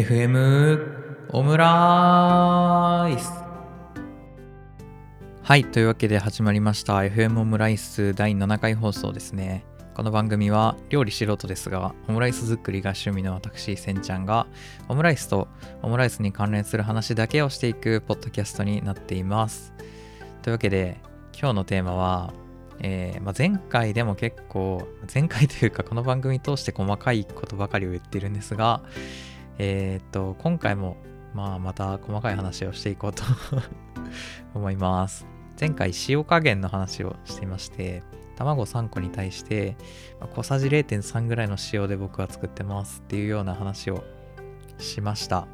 FM オムライス。はいというわけで始まりました。FM オムライス第7回放送ですね。この番組は料理素人ですがオムライス作りが趣味の私せんちゃんがオムライスとオムライスに関連する話だけをしていくポッドキャストになっています。というわけで今日のテーマはえーまあ、前回でも結構前回というかこの番組通して細かいことばかりを言ってるんですがえー、っと今回もまあまた細かい話をしていこうと 思います。前回塩加減の話をしていまして卵3個に対して小さじ0.3ぐらいの塩で僕は作ってますっていうような話をしました。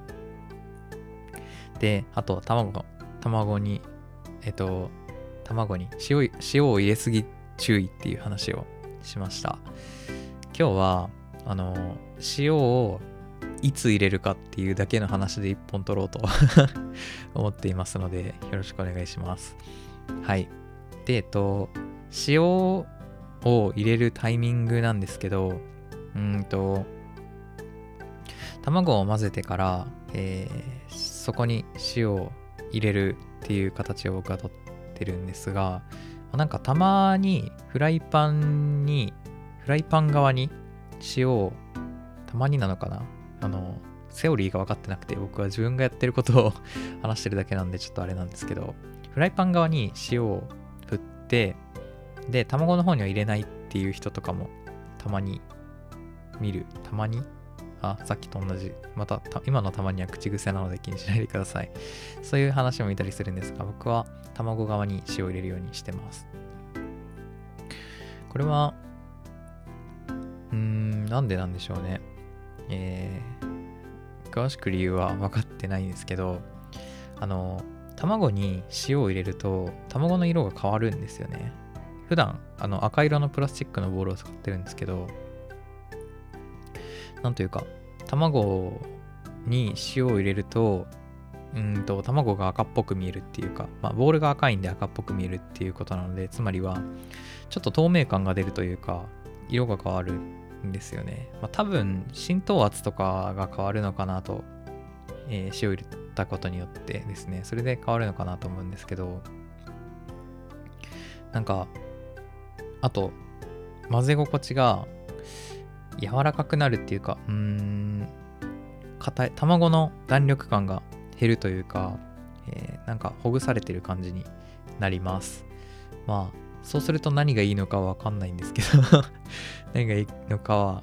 であと卵卵にえっと卵に塩塩を入れすぎ注意っていう話をしました。今日はあの塩をいつ入れるかっていうだけの話で一本取ろうと 思っていますのでよろしくお願いします。はい。でえっと塩を入れるタイミングなんですけどうんと卵を混ぜてから、えー、そこに塩を入れるっていう形を僕はとってるんですがなんかたまにフライパンにフライパン側に塩をたまになのかなあのセオリーが分かってなくて僕は自分がやってることを 話してるだけなんでちょっとあれなんですけどフライパン側に塩を振ってで卵の方には入れないっていう人とかもたまに見る。たまに？あさっきと同じ。また今のたまには口癖なので気にしないでください。そういう話も見たりするんですが僕は卵側に塩を入れるようにしてます。これはうーんなんでなんでしょうねえー、詳しく理由は分かってないんですけどあの卵に塩を入れると卵の色が変わるんですよね。普段あの赤色のプラスチックのボールを使ってるんですけどなんというか卵に塩を入れるとうんと卵が赤っぽく見えるっていうか、まあ、ボールが赤いんで赤っぽく見えるっていうことなのでつまりはちょっと透明感が出るというか色が変わるんですよね。まあ、多分浸透圧とかが変わるのかなと、えー、塩入れたことによってですね、それで変わるのかなと思うんですけど、なんか、あと、混ぜ心地が柔らかくなるっていうか、うーん、硬い、卵の弾力感が減るというか、えー、なんかほぐされてる感じになります。まあ、そうすると何がいいのかはわかんないんですけど 何がいいのかは、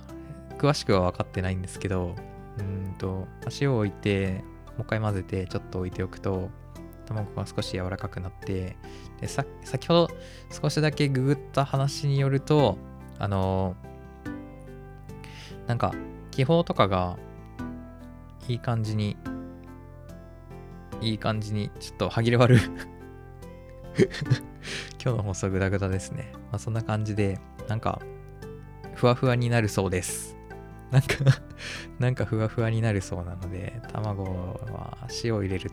詳しくは分かってないんですけど、うんと、足を置いて、もう一回混ぜて、ちょっと置いておくと、卵が少し柔らかくなって、でさ先ほど少しだけググった話によると、あのなんか、気泡とかがいい感じに、いい感じに、ちょっと歯切れ悪 今日の放送グダグダですね。まあ、そんな感じで、なんか、ふわふわになるそうです。なんか なんかふわふわになるそうなので、卵は塩を入れる、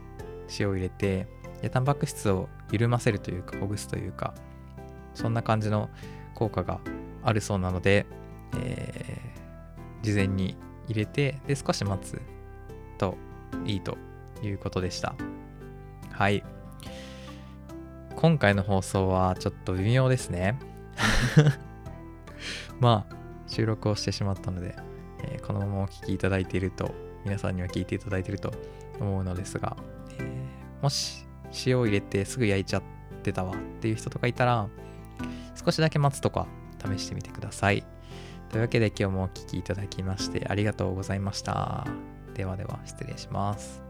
塩を入れて、で、タンパク質を緩ませるというか、ほぐすというか、そんな感じの効果があるそうなので、えー、事前に入れて、で、少し待つといいということでした。はい。今回の放送はちょっと微妙ですね。まあ、収録をしてしまったので、えー、このままお聴きいただいていると、皆さんには聞いていただいていると思うのですが、えー、もし塩を入れてすぐ焼いちゃってたわっていう人とかいたら、少しだけ待つとか試してみてください。というわけで今日もお聴きいただきましてありがとうございました。ではでは失礼します。